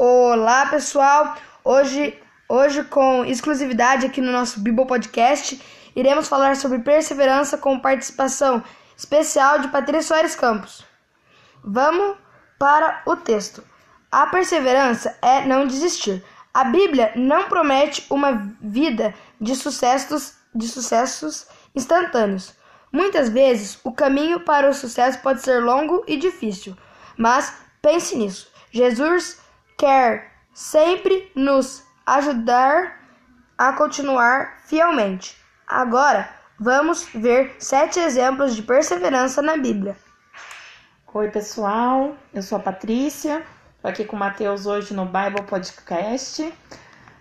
Olá, pessoal. Hoje, hoje com exclusividade aqui no nosso Bible Podcast, iremos falar sobre perseverança com participação especial de Patrícia Soares Campos. Vamos para o texto. A perseverança é não desistir. A Bíblia não promete uma vida de sucessos, de sucessos instantâneos. Muitas vezes, o caminho para o sucesso pode ser longo e difícil, mas pense nisso. Jesus quer sempre nos ajudar a continuar fielmente. Agora, vamos ver sete exemplos de perseverança na Bíblia. Oi, pessoal. Eu sou a Patrícia. Estou aqui com o Matheus hoje no Bible Podcast.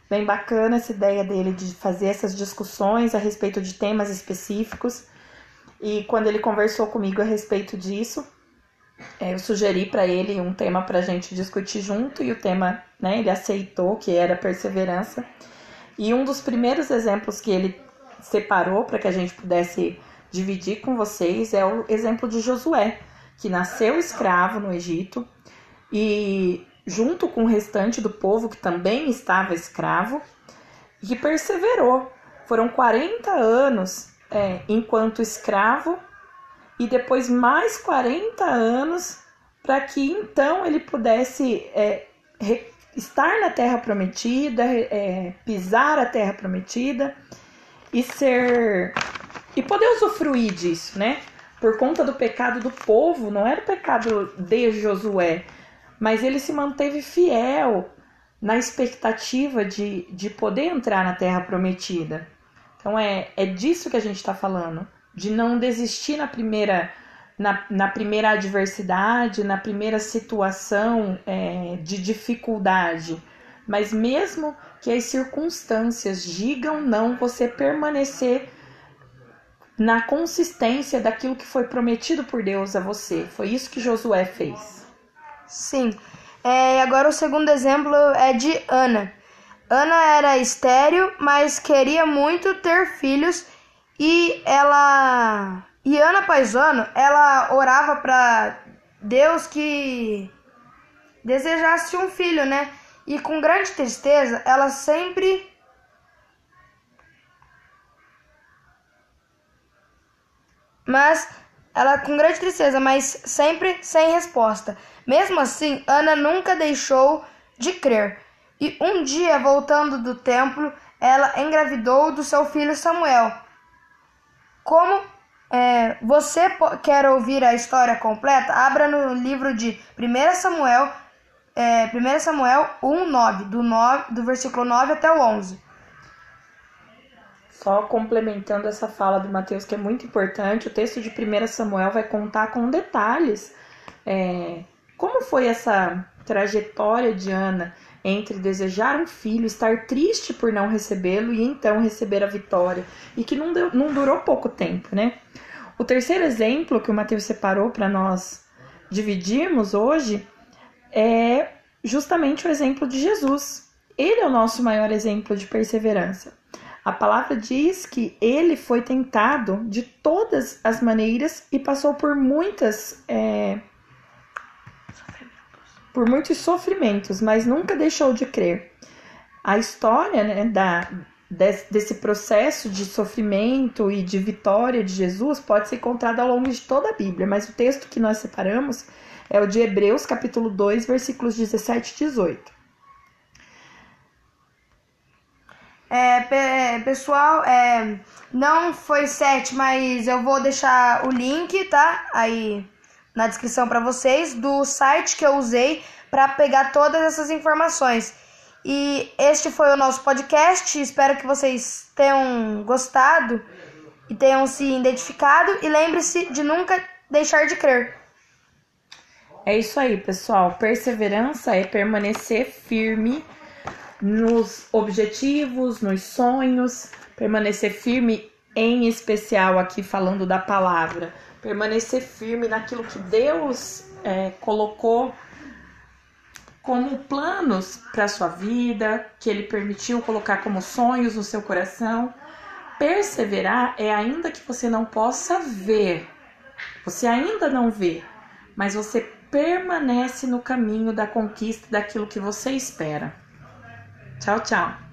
Bem bacana essa ideia dele de fazer essas discussões a respeito de temas específicos. E quando ele conversou comigo a respeito disso, eu sugeri para ele um tema para a gente discutir junto e o tema, né, ele aceitou, que era perseverança. E um dos primeiros exemplos que ele separou para que a gente pudesse dividir com vocês é o exemplo de Josué, que nasceu escravo no Egito e junto com o restante do povo que também estava escravo e que perseverou. Foram 40 anos é, enquanto escravo e depois mais 40 anos para que então ele pudesse é, estar na terra prometida, é, pisar a terra prometida e ser e poder usufruir disso, né? Por conta do pecado do povo, não era o pecado de Josué, mas ele se manteve fiel na expectativa de, de poder entrar na terra prometida. Então é, é disso que a gente está falando de não desistir na primeira na, na primeira adversidade, na primeira situação é, de dificuldade. Mas mesmo que as circunstâncias digam não, você permanecer na consistência daquilo que foi prometido por Deus a você. Foi isso que Josué fez. Sim. É, agora o segundo exemplo é de Ana. Ana era estéril, mas queria muito ter filhos e ela. E Ana Paisano, ela orava para Deus que desejasse um filho, né? E com grande tristeza, ela sempre. Mas ela com grande tristeza, mas sempre sem resposta. Mesmo assim, Ana nunca deixou de crer. E um dia, voltando do templo, ela engravidou do seu filho Samuel. Como é, você quer ouvir a história completa, abra no livro de 1 Samuel, é, 1 Samuel 1, 9, do, 9, do versículo 9 até o 11. Só complementando essa fala do Mateus, que é muito importante, o texto de 1 Samuel vai contar com detalhes é, como foi essa trajetória de Ana entre desejar um filho, estar triste por não recebê-lo e então receber a vitória, e que não, deu, não durou pouco tempo, né? O terceiro exemplo que o Mateus separou para nós dividirmos hoje é justamente o exemplo de Jesus. Ele é o nosso maior exemplo de perseverança. A palavra diz que ele foi tentado de todas as maneiras e passou por muitas é, por muitos sofrimentos, mas nunca deixou de crer. A história né, da, desse processo de sofrimento e de vitória de Jesus pode ser encontrada ao longo de toda a Bíblia, mas o texto que nós separamos é o de Hebreus, capítulo 2, versículos 17 e 18. É, pessoal, é, não foi sete, mas eu vou deixar o link, tá? Aí na descrição para vocês do site que eu usei para pegar todas essas informações. E este foi o nosso podcast. Espero que vocês tenham gostado e tenham se identificado. E lembre-se de nunca deixar de crer. É isso aí, pessoal. Perseverança é permanecer firme nos objetivos, nos sonhos, permanecer firme, em especial aqui falando da palavra permanecer firme naquilo que Deus é, colocou como planos para a sua vida, que Ele permitiu colocar como sonhos no seu coração. Perseverar é ainda que você não possa ver, você ainda não vê, mas você permanece no caminho da conquista daquilo que você espera. Tchau, tchau.